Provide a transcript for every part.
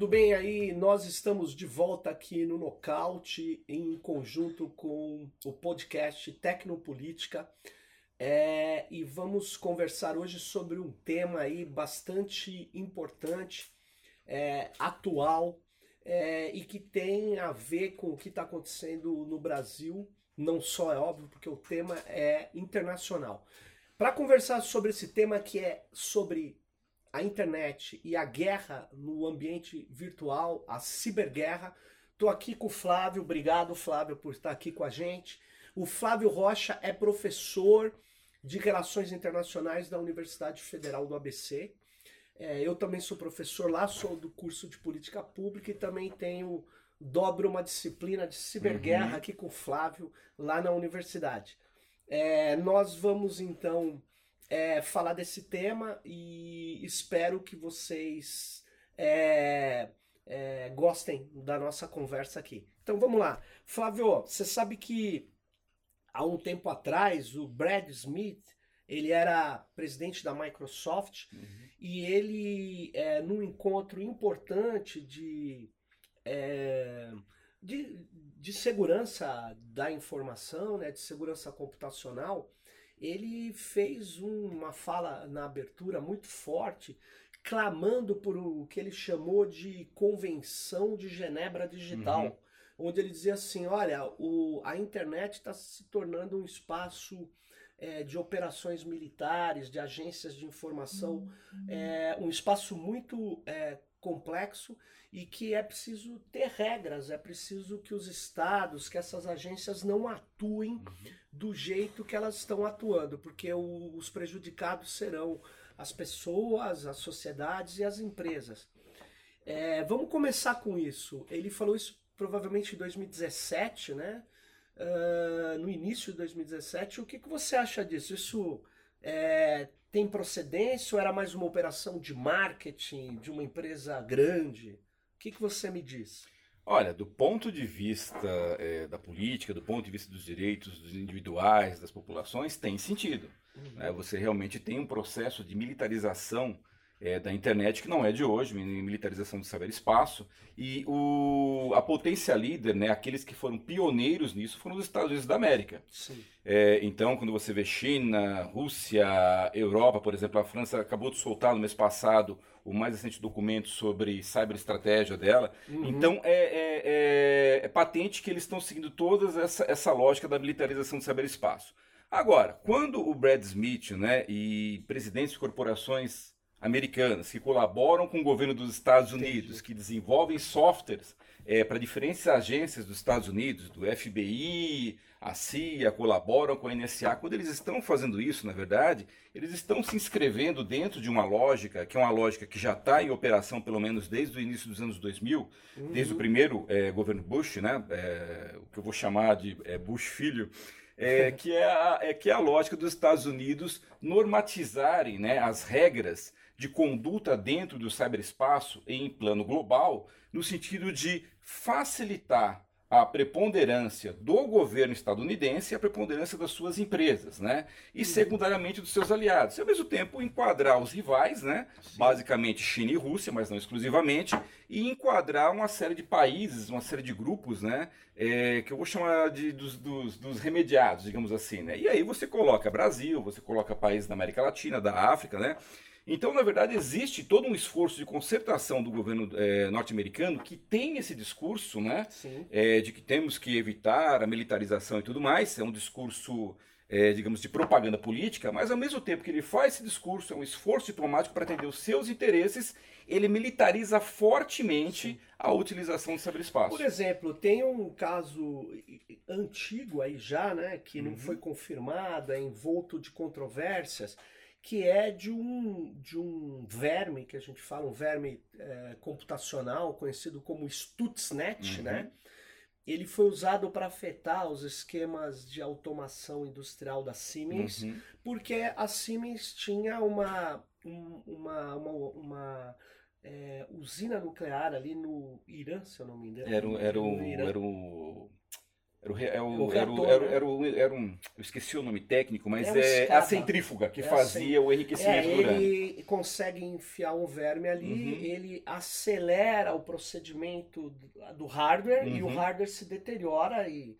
Tudo bem aí? Nós estamos de volta aqui no Nocaute em conjunto com o podcast Tecnopolítica é, e vamos conversar hoje sobre um tema aí bastante importante, é, atual é, e que tem a ver com o que está acontecendo no Brasil. Não só é óbvio, porque o tema é internacional. Para conversar sobre esse tema que é sobre a internet e a guerra no ambiente virtual, a ciberguerra. Estou aqui com o Flávio, obrigado Flávio por estar aqui com a gente. O Flávio Rocha é professor de Relações Internacionais da Universidade Federal do ABC. É, eu também sou professor lá, sou do curso de Política Pública e também tenho, dobro uma disciplina de ciberguerra uhum. aqui com o Flávio lá na universidade. É, nós vamos então é, falar desse tema e espero que vocês é, é, gostem da nossa conversa aqui. Então vamos lá. Flávio, você sabe que há um tempo atrás o Brad Smith ele era presidente da Microsoft uhum. e ele, é, num encontro importante de, é, de, de segurança da informação, né, de segurança computacional, ele fez uma fala na abertura muito forte, clamando por o que ele chamou de Convenção de Genebra Digital, uhum. onde ele dizia assim: olha, o, a internet está se tornando um espaço é, de operações militares, de agências de informação, uhum. é, um espaço muito é, complexo e que é preciso ter regras, é preciso que os estados, que essas agências não atuem uhum. do jeito que elas estão atuando, porque o, os prejudicados serão as pessoas, as sociedades e as empresas. É, vamos começar com isso. Ele falou isso provavelmente em 2017, né? Uh, no início de 2017. O que, que você acha disso? Isso é, tem procedência ou era mais uma operação de marketing de uma empresa grande? O que, que você me diz? Olha, do ponto de vista é, da política, do ponto de vista dos direitos dos individuais, das populações, tem sentido. Uhum. Né? Você realmente tem um processo de militarização é, da internet, que não é de hoje, militarização do cyberespaço, e o, a potência líder, né, aqueles que foram pioneiros nisso, foram os Estados Unidos da América. É, então, quando você vê China, Rússia, Europa, por exemplo, a França acabou de soltar no mês passado o mais recente documento sobre cyberestratégia dela. Uhum. Então, é, é, é, é, patente que eles estão seguindo toda essa, essa lógica da militarização do cyberespaço. Agora, quando o Brad Smith né, e presidentes de corporações americanas que colaboram com o governo dos Estados Unidos, Entendi. que desenvolvem softwares é, para diferentes agências dos Estados Unidos, do FBI, a CIA, colaboram com a NSA. Quando eles estão fazendo isso, na verdade, eles estão se inscrevendo dentro de uma lógica, que é uma lógica que já está em operação pelo menos desde o início dos anos 2000, uhum. desde o primeiro é, governo Bush, né, é, o que eu vou chamar de é, Bush filho, é, que, é a, é, que é a lógica dos Estados Unidos normatizarem né, as regras de conduta dentro do cyberespaço em plano global, no sentido de facilitar a preponderância do governo estadunidense e a preponderância das suas empresas, né? E uhum. secundariamente dos seus aliados. E ao mesmo tempo enquadrar os rivais, né? Sim. Basicamente China e Rússia, mas não exclusivamente, e enquadrar uma série de países, uma série de grupos, né? É, que eu vou chamar de dos, dos, dos, remediados, digamos assim, né? E aí você coloca Brasil, você coloca países da América Latina, da África, né? Então, na verdade, existe todo um esforço de concertação do governo é, norte-americano que tem esse discurso, né? É, de que temos que evitar a militarização e tudo mais. É um discurso, é, digamos, de propaganda política, mas ao mesmo tempo que ele faz esse discurso, é um esforço diplomático para atender os seus interesses, ele militariza fortemente Sim. a utilização do cyberespaço. Por exemplo, tem um caso antigo aí já, né? Que uhum. não foi confirmado, é envolto de controvérsias que é de um, de um verme, que a gente fala, um verme é, computacional, conhecido como Stuxnet, uhum. né? Ele foi usado para afetar os esquemas de automação industrial da Siemens, uhum. porque a Siemens tinha uma, um, uma, uma, uma é, usina nuclear ali no Irã, se eu não me engano. Era, era, o, era o Era o, era, o, era, o, era, o- né? era, o- era um. Eu esqueci o nome técnico, mas É é, a centrífuga que É fazia o É, enriquecimento urânio. ele consegue enfiar um verme ali, Uhum. ele acelera o procedimento do- hardware e o Uhum. hardware se deteriora e,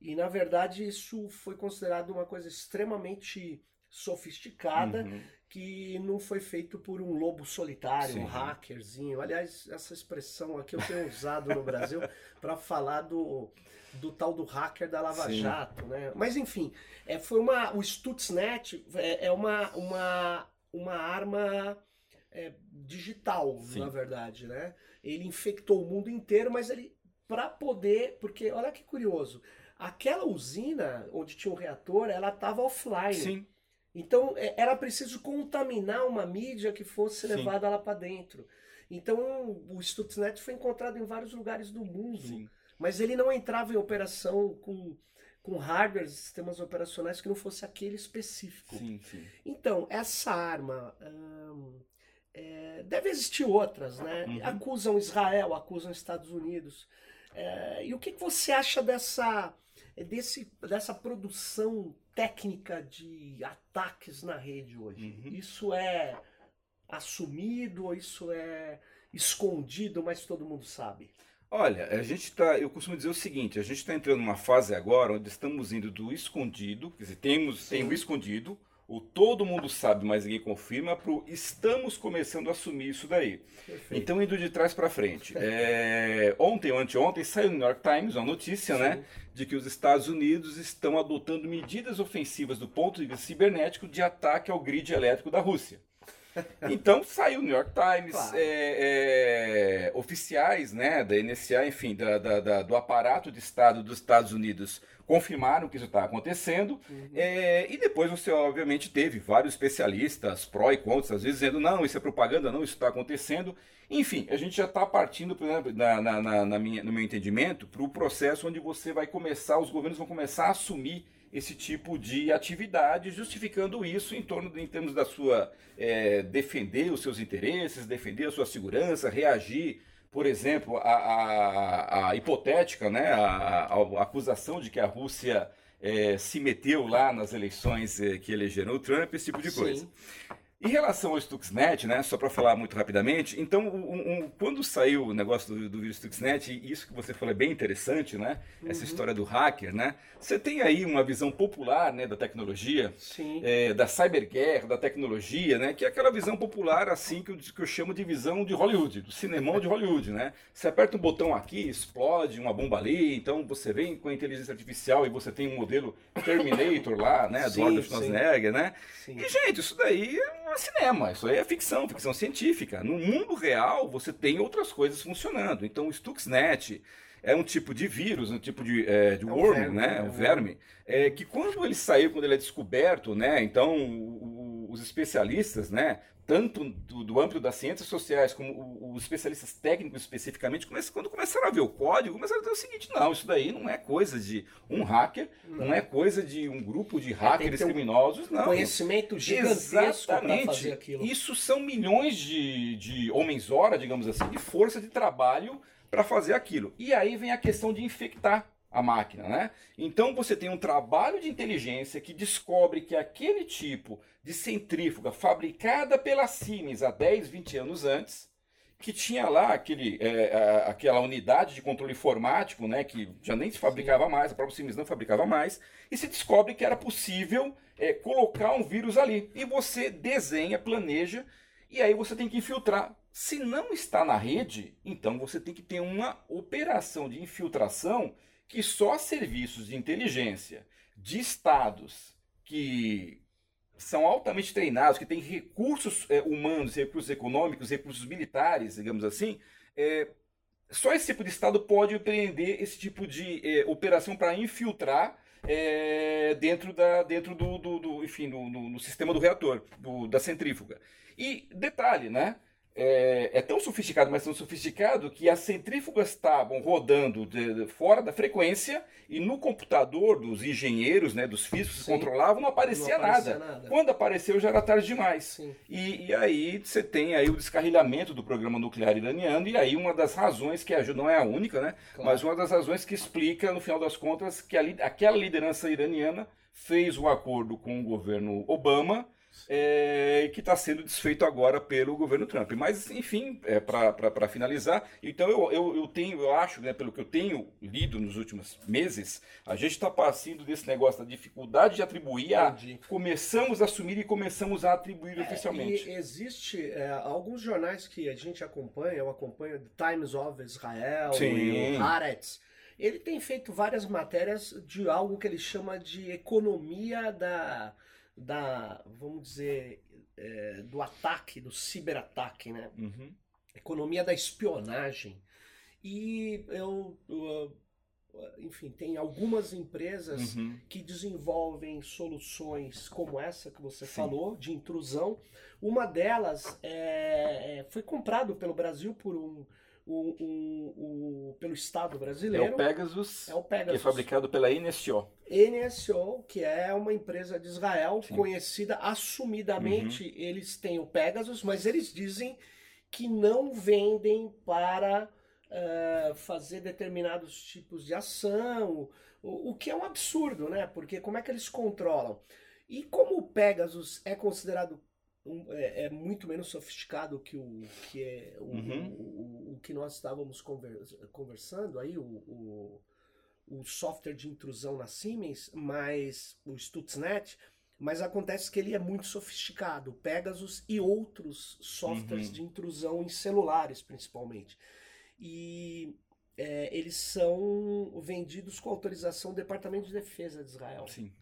e na verdade isso foi considerado uma coisa extremamente sofisticada Uhum. Que não foi feito por um lobo solitário, um Sim. hackerzinho. Aliás, essa expressão aqui eu tenho usado no Brasil para falar do, do tal do hacker da Lava Sim. Jato, né? Mas enfim, é, foi uma, o Stuxnet é, é uma, uma, uma arma é, digital, Sim. na verdade, né? Ele infectou o mundo inteiro, mas ele para poder, porque olha que curioso, aquela usina onde tinha um reator, ela estava offline. Sim, Então é, era preciso contaminar uma mídia que fosse Sim. levada lá para dentro. Então o Stuxnet foi encontrado em vários lugares do mundo, sim. mas ele não entrava em operação com, com hardware, sistemas operacionais que não fosse aquele específico. Sim, sim. Então, essa arma. hum, é, deve existir outras, né? Uhum. Acusam Israel, acusam Estados Unidos. É, e o que, que você acha dessa, desse, dessa produção técnica de ataques na rede hoje? Uhum. Isso é assumido ou isso é escondido, mas todo mundo sabe? Olha, a gente está, eu costumo dizer o seguinte, a gente está entrando numa fase agora onde estamos indo do escondido, quer dizer, temos, tem o escondido, o todo mundo sabe, mas ninguém confirma, para o estamos começando a assumir isso daí. Perfeito. Então, indo de trás para frente. É, ontem ou anteontem saiu no New York Times uma notícia, né, de que os Estados Unidos estão adotando medidas ofensivas do ponto de vista cibernético de ataque ao grid elétrico da Rússia. Então saiu o New York Times, Claro. é, é, oficiais né, da NSA, enfim, da- da- da- do aparato de Estado dos Estados Unidos confirmaram que isso está acontecendo. Uhum. É, e depois você, obviamente, teve vários especialistas, pró e contra, às vezes dizendo, não, isso é propaganda, não, isso está acontecendo. Enfim, a gente já está partindo, por exemplo, na, na- na- na minha- no meu entendimento, para o processo onde você vai começar, os governos vão começar a assumir esse tipo de atividade, justificando isso em torno de, em termos da sua é, defender os seus interesses, defender a sua segurança, reagir, por exemplo, à, à- à hipotética, né, à, à- à acusação de que a Rússia é, se meteu lá nas eleições é, que elegeram o Trump, esse tipo de coisa. Sim. Em relação ao Stuxnet, né, só para falar muito rapidamente, então, um- um- quando saiu o negócio do, do vírus Stuxnet, e isso que você falou é bem interessante, né, essa Uhum. história do hacker, né, você tem aí uma visão popular, né, da tecnologia, é, da cyberguerra, da tecnologia, né? Que é aquela visão popular, assim, que eu, que eu chamo de visão de Hollywood, do cinemão de Hollywood, né? Você aperta um botão aqui, explode uma bomba ali, então você vem com a inteligência artificial e você tem um modelo Terminator lá, né? Do Sim, Arnold sim. Schwarzenegger, né? Sim. E, gente, isso daí é cinema, isso aí é ficção, ficção científica. No mundo real, você tem outras coisas funcionando. Então, o Stuxnet é um tipo de vírus, um tipo de, é, de É worm, verme, né? é um verme, é, que quando ele saiu, quando ele é descoberto, né? Então, o- o- os especialistas, né? Tanto do, do âmbito das ciências sociais como os especialistas técnicos especificamente, quando começaram a ver o código, começaram a dizer o seguinte: não, isso daí não é coisa de um hacker, não, é coisa de um grupo de hackers ter um criminosos, não. Conhecimento gigantesco para Exatamente. fazer aquilo. Isso são milhões de, de homens-hora, digamos assim, de força de trabalho para fazer aquilo. E aí vem a questão de infectar a máquina, né? Então você tem um trabalho de inteligência que descobre que aquele tipo de centrífuga fabricada pela Siemens há 10, 20 anos antes, que tinha lá aquele, é, a- aquela unidade de controle informático, né, que já nem se fabricava mais, a própria Siemens não fabricava mais, e se descobre que era possível é, colocar um vírus ali. E você desenha, planeja, e aí você tem que infiltrar. Se não está na rede, então você tem que ter uma operação de infiltração que só serviços de inteligência de estados que são altamente treinados, que têm recursos é, humanos, recursos econômicos, recursos militares, digamos assim, é, só esse tipo de estado pode empreender esse tipo de é, operação para infiltrar é, dentro, da, dentro do, do, do- enfim, no, no- no sistema do reator, do- da centrífuga. E detalhe, né? É, é, tão sofisticado, mas tão sofisticado que as centrífugas estavam rodando de, de, fora da frequência e no computador dos engenheiros, né, dos físicos que controlavam, não aparecia, não aparecia nada. nada. Quando apareceu já era tarde demais. E, e, aí você tem aí o descarrilhamento do programa nuclear iraniano e aí uma das razões que ajuda, não é a única, né, claro. mas uma das razões que explica, no final das contas, que a, aquela liderança iraniana fez o um acordo com o governo Obama é, que está sendo desfeito agora pelo governo Trump. Mas, enfim, é, para finalizar, então eu, eu, eu, tenho, eu acho, né, pelo que eu tenho lido nos últimos meses, a gente está passando desse negócio da dificuldade de atribuir a começamos a assumir e começamos a atribuir é, oficialmente. Existe é, alguns jornais que a gente acompanha, eu acompanho The Times of Israel Sim. e o Haaretz, ele tem feito várias matérias de algo que ele chama de economia da da, vamos dizer, é, do ataque, do ciberataque, né? Uhum. Economia da espionagem. E eu, eu enfim, tem algumas empresas uhum. que desenvolvem soluções como essa que você Sim. falou, de intrusão. Uma delas é, é foi comprado pelo Brasil por um, o, o, o, pelo Estado brasileiro. É o Pegasus, é o Pegasus, que é fabricado pela NSO. NSO, que é uma empresa de Israel Sim. conhecida assumidamente. Uhum. Eles têm o Pegasus, mas eles dizem que não vendem para uh, fazer determinados tipos de ação, o, o que é um absurdo, né? Porque como é que eles controlam? E como o Pegasus é considerado um, é, é, muito menos sofisticado que o que é o, uhum. o, o, o, que nós estávamos conversando aí, o, o, software de intrusão na Siemens, mas o Stuxnet, mas acontece que ele é muito sofisticado, Pegasus e outros softwares uhum. de intrusão em celulares, principalmente. E é, eles são vendidos com autorização do Departamento de Defesa de Israel. Sim.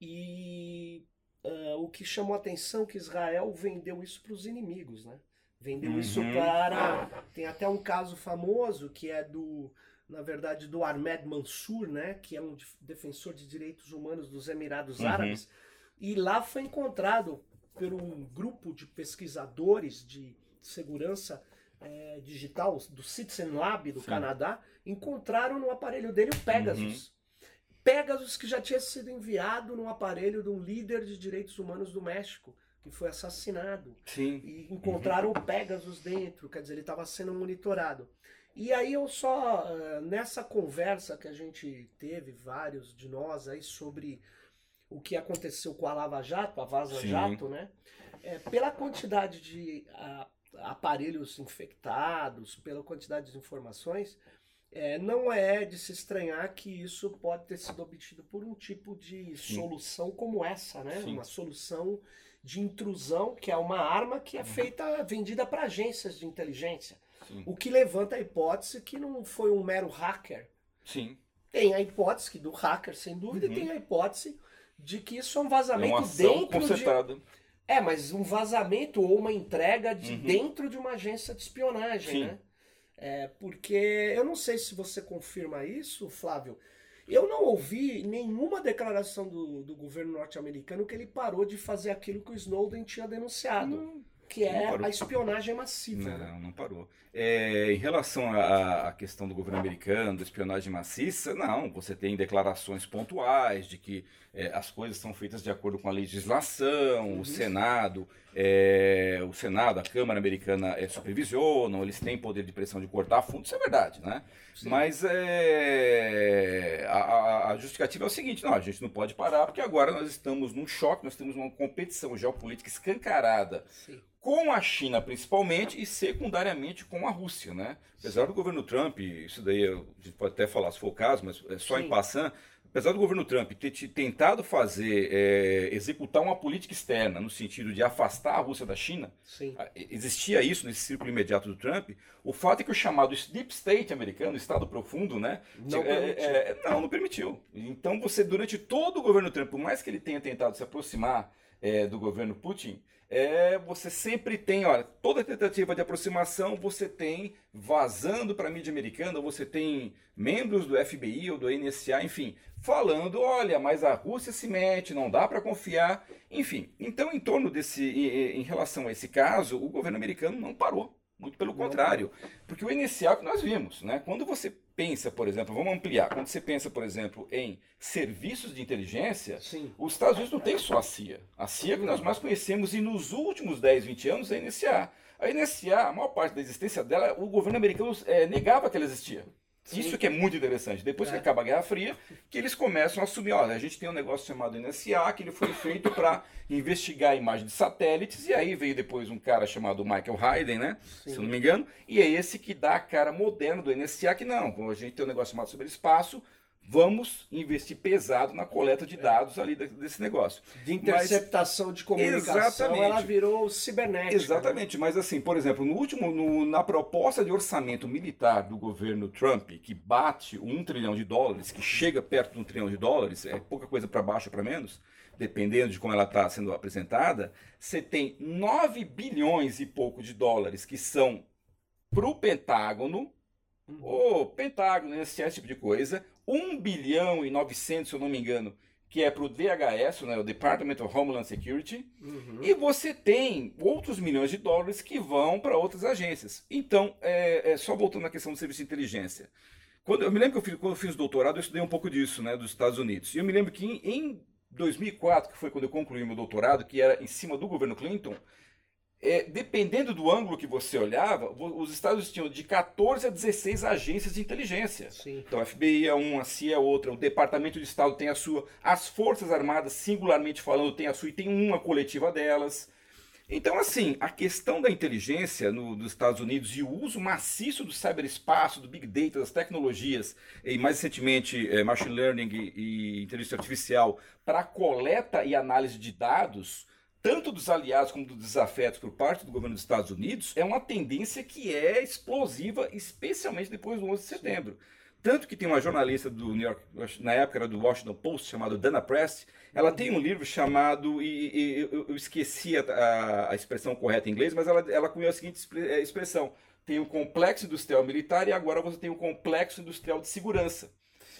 E uh, o que chamou a atenção é que Israel vendeu isso para os inimigos, né? Vendeu uhum. isso para. Tem até um caso famoso que é do, na verdade, do Ahmed Mansour, né? Que é um defensor de direitos humanos dos Emirados uhum. Árabes. E lá foi encontrado por um grupo de pesquisadores de segurança é, digital do Citizen Lab do Sim. Canadá, encontraram no aparelho dele o Pegasus. Uhum. Pegasus que já tinha sido enviado no aparelho de um líder de direitos humanos do México, que foi assassinado. Sim. E encontraram o Pegasus dentro, quer dizer, ele estava sendo monitorado. E aí eu só, eh, nessa conversa que a gente teve, vários de nós aí, sobre o que aconteceu com a Lava Jato, a Vaza Sim. Jato, né? É, pela quantidade de a, aparelhos infectados, pela quantidade de informações, é, não é de se estranhar que isso pode ter sido obtido por um tipo de Sim. solução como essa, né? Sim. Uma solução de intrusão, que é uma arma que é uhum. feita, vendida para agências de inteligência. Sim. O que levanta a hipótese que não foi um mero hacker. Sim. Tem a hipótese que do hacker, sem dúvida, uhum. e tem a hipótese de que isso é um vazamento é uma dentro concentrada. de. É, mas um vazamento ou uma entrega de uhum. dentro de uma agência de espionagem, né? É, porque eu não sei se você confirma isso, Flávio. Eu não ouvi nenhuma declaração do, do governo norte-americano que ele parou de fazer aquilo que o Snowden tinha denunciado. Não, que é a espionagem massiva. Não, né? não parou. É, em relação à, questão do governo americano, da espionagem maciça, não. Você tem declarações pontuais de que é, as coisas são feitas de acordo com a legislação, uhum. o Senado, é, o Senado, a Câmara Americana é, supervisionam, eles têm poder de pressão de cortar fundos, isso é verdade, né? Sim. Mas é, a, a, justificativa é o seguinte, não, a gente não pode parar porque agora nós estamos num choque, nós temos uma competição geopolítica escancarada Sim com a China principalmente e secundariamente com a Rússia, né? Apesar do governo Trump, isso daí a gente pode até falar se for o caso, mas é só Sim. em passando, apesar do governo Trump ter tentado fazer, é, executar uma política externa no sentido de afastar a Rússia da China, Sim. existia isso nesse círculo imediato do Trump, o fato é que o chamado Deep State americano, Estado profundo, né? Não, é, permitiu. É, não, não permitiu. Então você, durante todo o governo Trump, por mais que ele tenha tentado se aproximar é, do governo Putin, é, você sempre tem, olha, toda tentativa de aproximação você tem vazando para a mídia americana, você tem membros do FBI ou do NSA, enfim, falando, olha, mas a Rússia se mete, não dá para confiar, enfim. Então, em torno desse, em, em relação a esse caso, o governo americano não parou. Muito pelo contrário. Porque o inicial que nós vimos, né? Quando você pensa, por exemplo, vamos ampliar, quando você pensa, por exemplo, em serviços de inteligência, Sim. os Estados Unidos não tem só a CIA. A CIA que nós mais conhecemos e nos últimos 10, 20 anos é a NSA. A NSA, a maior parte da existência dela, o governo americano é, negava que ela existia. Sim. Isso que é muito interessante. Depois é. que acaba a Guerra Fria, que eles começam a assumir, olha, a gente tem um negócio chamado NSA, que ele foi feito para investigar a imagem de satélites, e aí veio depois um cara chamado Michael Hayden, né? Sim. Se eu não me engano, e é esse que dá a cara moderna do NSA, que não, a gente tem um negócio chamado sobre espaço, vamos investir pesado na coleta de dados ali desse negócio. De interceptação mas, de comunicação, exatamente, ela virou cibernética. Né? Exatamente, né? mas assim, por exemplo, no último, no, na proposta de orçamento militar do governo Trump, que bate um trilhão de dólares, que chega perto de um trilhão de dólares, é pouca coisa para baixo para menos, dependendo de como ela está sendo apresentada, você tem 9 bilhões e pouco de dólares que são para o Pentágono, o Pentágono, esse tipo de coisa, 1 bilhão e 900, se eu não me engano, que é para o DHS, né, o Department of Homeland Security, uhum. e você tem outros milhões de dólares que vão para outras agências. Então, é, é, só voltando à questão do serviço de inteligência. Quando, eu me lembro que eu fiz, quando eu fiz doutorado, eu estudei um pouco disso, né, dos Estados Unidos. E eu me lembro que em, em 2004, que foi quando eu concluí meu doutorado, que era em cima do governo Clinton, é, dependendo do ângulo que você olhava, os Estados Unidos tinham de 14 a 16 agências de inteligência. Sim. Então, a FBI é uma, a CIA é outra, o Departamento de Estado tem a sua, as Forças Armadas, singularmente falando, tem a sua e tem uma coletiva delas. Então, assim, a questão da inteligência no, nos Estados Unidos e o uso maciço do cyberespaço, do Big Data, das tecnologias, e mais recentemente é, Machine Learning e, e inteligência artificial, para coleta e análise de dados, tanto dos aliados como dos desafetos por parte do governo dos Estados Unidos, é uma tendência que é explosiva, especialmente depois do 11 de setembro. Tanto que tem uma jornalista do New York, na época era do Washington Post, chamada Dana Press, ela tem um livro chamado, e, e eu, eu, esqueci a, a, expressão correta em inglês, mas ela, ela cunhou a seguinte é, expressão: tem o complexo industrial militar e agora você tem o complexo industrial de segurança.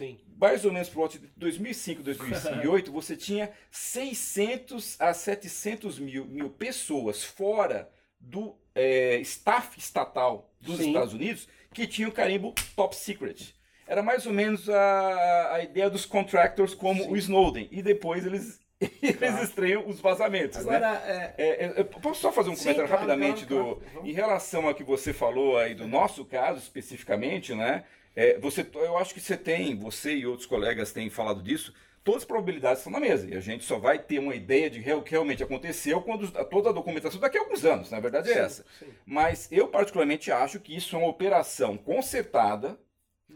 Sim. Mais ou menos por volta de 2005, 2008, você tinha 600 a 700 mil, mil pessoas fora do é, staff estatal dos Sim. Estados Unidos que tinham o carimbo top secret. Era mais ou menos a, a ideia dos contractors como Sim. o Snowden. E depois eles eles claro. estreiam os vazamentos. Né? Agora, né? é... É, posso só fazer um Sim, comentário claro, rapidamente claro, do, em relação ao que você falou aí do nosso caso especificamente, né? É, você, eu acho que você tem, você e outros colegas têm falado disso, todas as probabilidades estão na mesa. E a gente só vai ter uma ideia de o que realmente aconteceu quando toda a documentação daqui a alguns anos, na verdade é sim, essa. Sim. Mas eu particularmente acho que isso é uma operação consertada.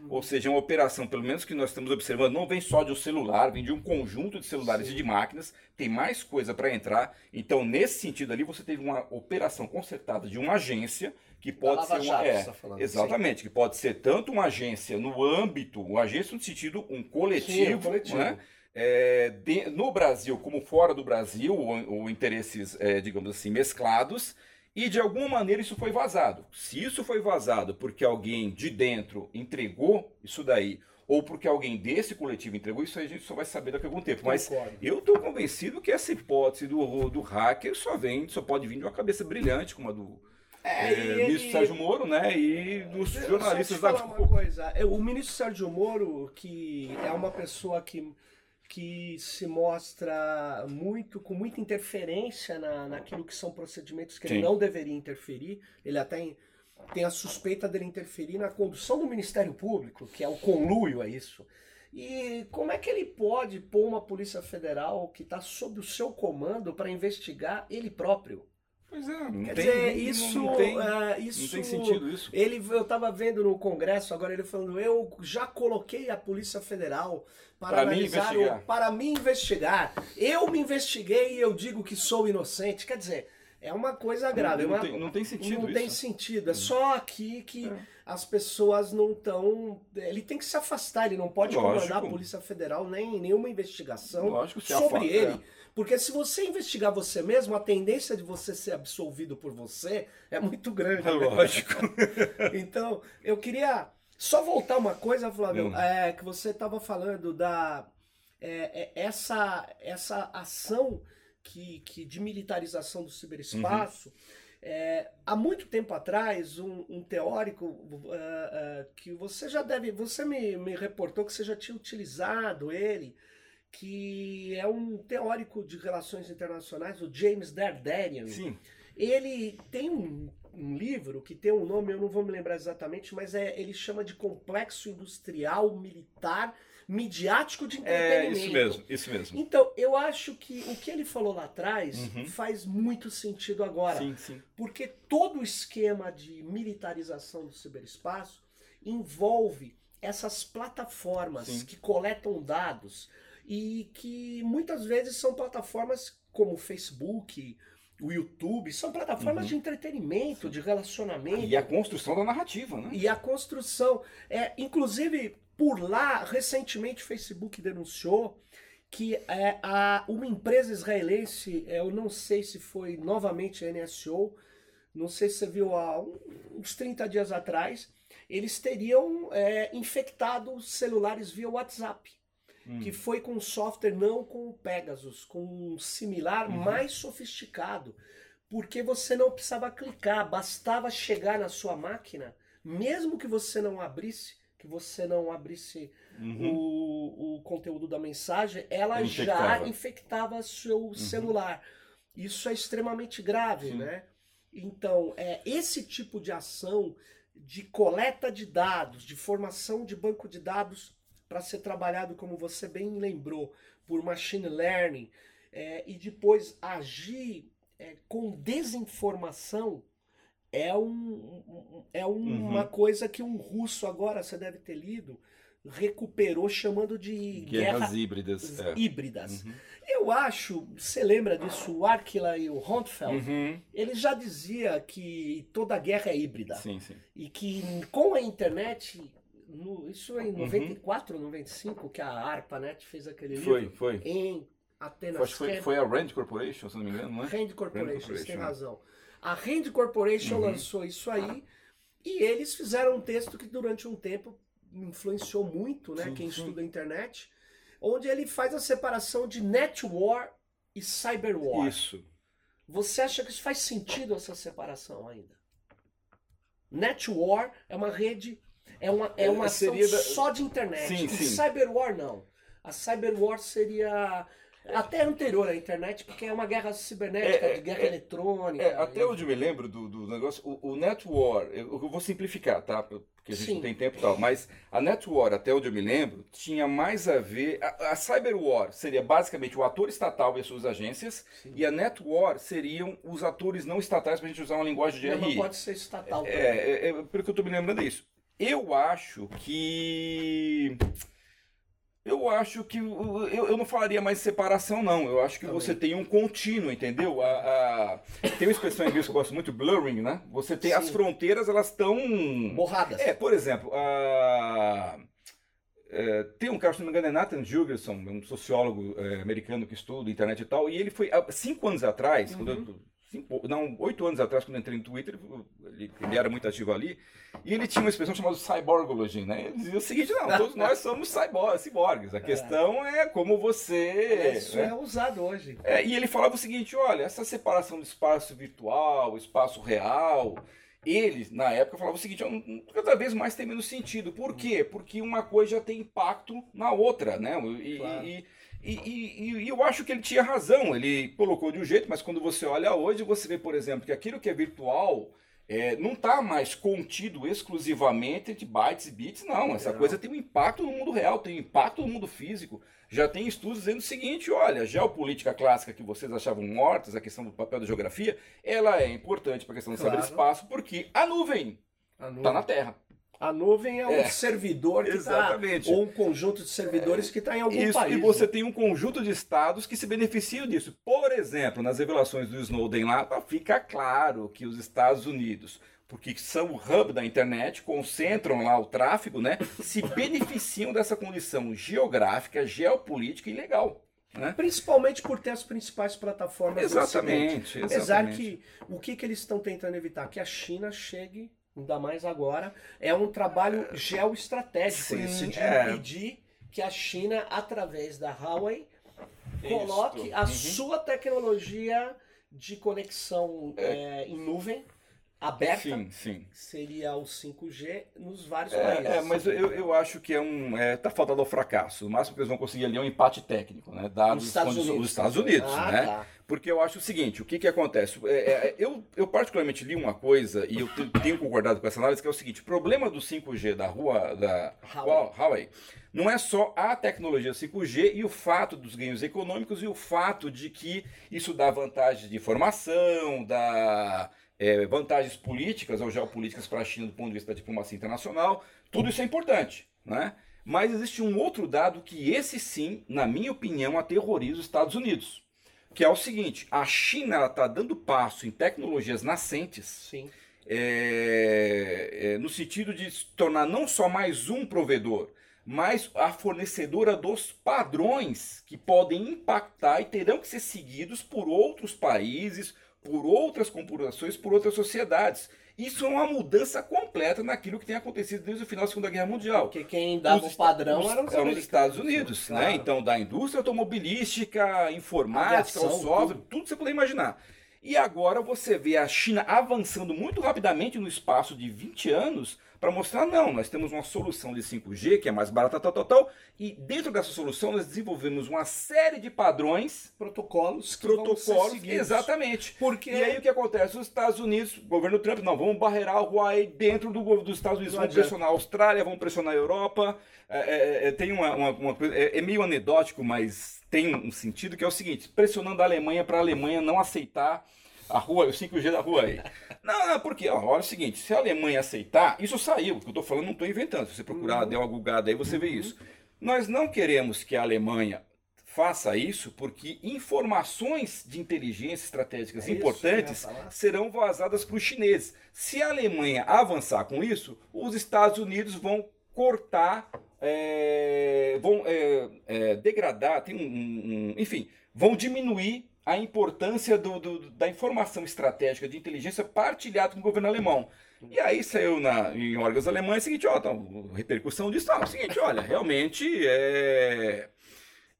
Ou seja, uma operação, pelo menos que nós estamos observando, não vem só de um celular, vem de um conjunto de celulares sim. e de máquinas, tem mais coisa para entrar. Então, nesse sentido ali, você teve uma operação consertada de uma agência que pode ser uma, é, tá exatamente, que pode ser tanto uma agência no âmbito, uma agência no sentido um coletivo, Sim, um coletivo. Né? É, de, no Brasil como fora do Brasil, ou, ou interesses, é, digamos assim, mesclados, e de alguma maneira isso foi vazado. Se isso foi vazado porque alguém de dentro entregou isso daí, ou porque alguém desse coletivo entregou, isso aí a gente só vai saber daqui a algum tempo. Mas eu estou convencido que essa hipótese do, do hacker só vem, só pode vir de uma cabeça brilhante como a do, é, é, ministro Sérgio Moro, né? E dos jornalistas da uma coisa. É, o ministro Sérgio Moro, que é uma pessoa que, que se mostra muito com muita interferência na, naquilo que são procedimentos que Sim. ele não deveria interferir. Ele até tem a suspeita dele interferir na condução do Ministério Público, que é o conluio a isso. E como é que ele pode pôr uma Polícia Federal que está sob o seu comando para investigar ele próprio? Pois é, não Quer tem, dizer, isso, não, tem, uh, isso, não tem sentido isso. Ele, eu estava vendo no Congresso agora ele falando, eu já coloquei a Polícia Federal para, para analisar, mim o, para me investigar. Eu me investiguei e eu digo que sou inocente. Quer dizer, é uma coisa grave. Não, é uma, tem, não tem sentido Não isso. tem sentido. É só aqui que É. as pessoas não estão. Ele tem que se afastar, ele não pode Lógico. comandar a Polícia Federal nem nenhuma investigação Lógico, sobre afa- ele. é. Porque se você investigar você mesmo, a tendência de você ser absolvido por você é muito grande. É lógico. Então, eu queria só voltar uma coisa, Flávio, Hum. é, que você estava falando da é, é, essa, essa ação que, que de militarização do ciberespaço. É, há muito tempo atrás, um, um teórico ah, ah, que você já deve. Você me, me reportou que você já tinha utilizado ele, que é um teórico de relações internacionais, o James Dardanian. Sim. Ele tem um, um livro que tem um nome, eu não vou me lembrar exatamente, mas é, ele chama de Complexo Industrial Militar Midiático de É Entretenimento. isso mesmo, isso mesmo. Então, eu acho que o que ele falou lá atrás Uhum. faz muito sentido agora. Sim, sim. Porque todo o esquema de militarização do ciberespaço envolve essas plataformas Sim. que coletam dados e que muitas vezes são plataformas como o Facebook, o YouTube, são plataformas Uhum. de entretenimento, de relacionamento. E a construção da narrativa, né? E a construção. É, inclusive, por lá, recentemente o Facebook denunciou que é, a, uma empresa israelense, é, eu não sei se foi novamente a NSO, não sei se você viu há uns 30 dias atrás, eles teriam é, infectado celulares via WhatsApp. Hum. Que foi com software, não com o Pegasus, com um similar Uhum. mais sofisticado. Porque você não precisava clicar, bastava chegar na sua máquina, mesmo que você não abrisse, que você não abrisse Uhum. o, o conteúdo da mensagem, ela Ele já infectava. infectava seu celular. Isso é extremamente grave, Sim. né? Então, é, esse tipo de ação de coleta de dados, de formação de banco de dados para ser trabalhado, como você bem lembrou, por machine learning, é, e depois agir é, com desinformação, é, um, é uma Uhum. coisa que um russo agora, você deve ter lido, recuperou chamando de Guerras guerra híbridas. É. híbridas. Uhum. Eu acho, você lembra disso, o Arkila e o Hontfeld, Uhum. ele já dizia que toda guerra é híbrida. Sim, sim. E que com a internet, no- isso é em Uhum. 94, 95, que a ARPANET fez aquele Foi, livro, foi. em Atenas Acho que foi, foi a Rand Corporation, se não me engano, não é? Rand Corporation, Rand você tem Corporation, razão. A Rand Corporation Uhum. lançou isso aí e eles fizeram um texto que durante um tempo influenciou muito né, Sim, quem sim. estuda a internet, onde ele faz a separação de net war e cyber war. Isso. Você acha que isso faz sentido essa separação ainda? Net war é uma rede, é uma, é É, uma ação seria da- só de internet. Sim, sim. cyber war não. A cyber war seria até anterior à internet, porque é uma guerra cibernética, É, é, de guerra é, eletrônica. É, até e- onde eu me lembro do, do negócio, o, o Net War, eu, eu vou simplificar, tá? Porque a gente Sim. não tem tempo e tal, mas a Net War, até onde eu me lembro, tinha mais a ver. A, a Cyber War seria basicamente o ator estatal e as suas agências, Sim. e a Net War seriam os atores não estatais, pra gente usar uma linguagem de Não, não RI. pode ser estatal. É, é, pelo que eu tô me lembrando é isso. Eu acho que. Eu acho que. Eu, eu não falaria mais separação, não. Eu acho que Também. você tem um contínuo, entendeu? A, a- tem uma expressão em inglês que eu gosto muito, blurring, né? Você tem. As Sim. fronteiras, elas estão. Borradas. É, por exemplo, a- é, tem um cara, se não me engano, é Nathan Jurgensen, um sociólogo é, americano que estuda internet e tal, e ele foi, há cinco anos atrás, quando eu, cinco, não, oito anos atrás, quando eu entrei no Twitter, ele, ele era muito ativo ali, e ele tinha uma expressão chamada cyborgology, né? Ele dizia o seguinte, não, todos nós somos cyborg, ciborgues, a questão é como você... Isso né? é usado hoje. É, e ele falava o seguinte: olha, essa separação do espaço virtual, espaço real, ele, na época, falava o seguinte: cada vez mais tem menos sentido. Por quê? Porque uma coisa já tem impacto na outra, né? E, Claro. e- e- e- e eu acho que ele tinha razão. Ele colocou de um jeito, mas quando você olha hoje, você vê, por exemplo, que aquilo que é virtual. é, não está mais contido exclusivamente de bytes e bits, não. Essa Não. coisa tem um impacto no mundo real, tem um impacto no mundo físico já tem estudos dizendo o seguinte: olha, a geopolítica clássica que vocês achavam mortas, a questão do papel da geografia, ela é importante para a questão do Claro. cyberespaço, porque a nuvem A nuvem. está na Terra. A nuvem é um é, servidor que está. Ou um conjunto de servidores é, que está em algum isso, país. E você né? tem um conjunto de estados que se beneficiam disso. Por exemplo, nas revelações do Snowden lá, fica claro que os Estados Unidos, porque são o hub da internet, concentram lá o tráfego, né? Se beneficiam dessa condição geográfica, geopolítica e legal. Né? Principalmente por ter as principais plataformas exatamente, do Apesar que o que, que eles estão tentando evitar? Que a China chegue ainda mais agora, é um trabalho geoestratégico Sim, esse, de é. impedir que a China, através da Huawei, coloque a uhum. sua tecnologia de conexão é. É, em nuvem aberta, sim, sim. seria o 5G nos vários é, países. É, mas eu, eu acho que é um. É, tá faltando ao fracasso. O máximo que eles vão conseguir ali é um empate técnico, né? Dados os Estados Unidos, os Estados Unidos ah, né? Tá. Porque eu acho o seguinte, o que, que acontece? É, é, eu, eu particularmente li uma coisa, e eu tenho concordado com essa análise, que é o seguinte, o problema do 5G da rua da Huawei. Huawei não é só a tecnologia 5G e o fato dos ganhos econômicos e o fato de que isso dá vantagens de informação, dá é, vantagens políticas ou geopolíticas para a China do ponto de vista da diplomacia internacional, tudo isso é importante, né? Mas existe um outro dado que esse sim, na minha opinião, aterroriza os Estados Unidos que é o seguinte: a China está dando passo em tecnologias nascentes. É, é, no sentido de se tornar não só mais um provedor, mas a fornecedora dos padrões que podem impactar e terão que ser seguidos por outros países, por outras corporações, por outras sociedades. Isso é uma mudança completa naquilo que tem acontecido desde o final da Segunda Guerra Mundial. Porque quem dava os, o padrão os, eram os, eram os Estados Unidos, né? claro. né? Então, da indústria automobilística, informática, o software, tudo. tudo que você puder imaginar. E agora você vê a China avançando muito rapidamente no espaço de 20 anos para mostrar, não, nós temos uma solução de 5G que é mais barata, tal, tal, tal, e dentro dessa solução nós desenvolvemos uma série de padrões, protocolos, que protocolos, exatamente. Porque... E aí o que acontece? Os Estados Unidos, o governo Trump, não, vamos barreirar o Huawei dentro do, dos Estados Unidos, vamos pressionar a Austrália, vamos pressionar a Europa, é, é, é, tem uma, uma, uma coisa, é, é meio anedótico, mas tem um sentido que é o seguinte, pressionando a Alemanha para a Alemanha não aceitar a rua, o 5G da rua aí. Não, não, porque, ó, olha o seguinte, se a Alemanha aceitar, isso saiu, o que eu estou falando não estou inventando. Se você procurar, uhum. der uma gulgada aí, você vê isso. Nós não queremos que a Alemanha faça isso porque informações de inteligência estratégicas é importantes serão vazadas para os chineses. Se a Alemanha avançar com isso, os Estados Unidos vão cortar, é, vão é, é, degradar, tem um, um, enfim, vão diminuir a importância do, do, da informação estratégica de inteligência partilhada com o governo alemão. E aí saiu na, em órgãos alemães o seguinte, ó, tá, repercussão disso, é o seguinte, olha, realmente é,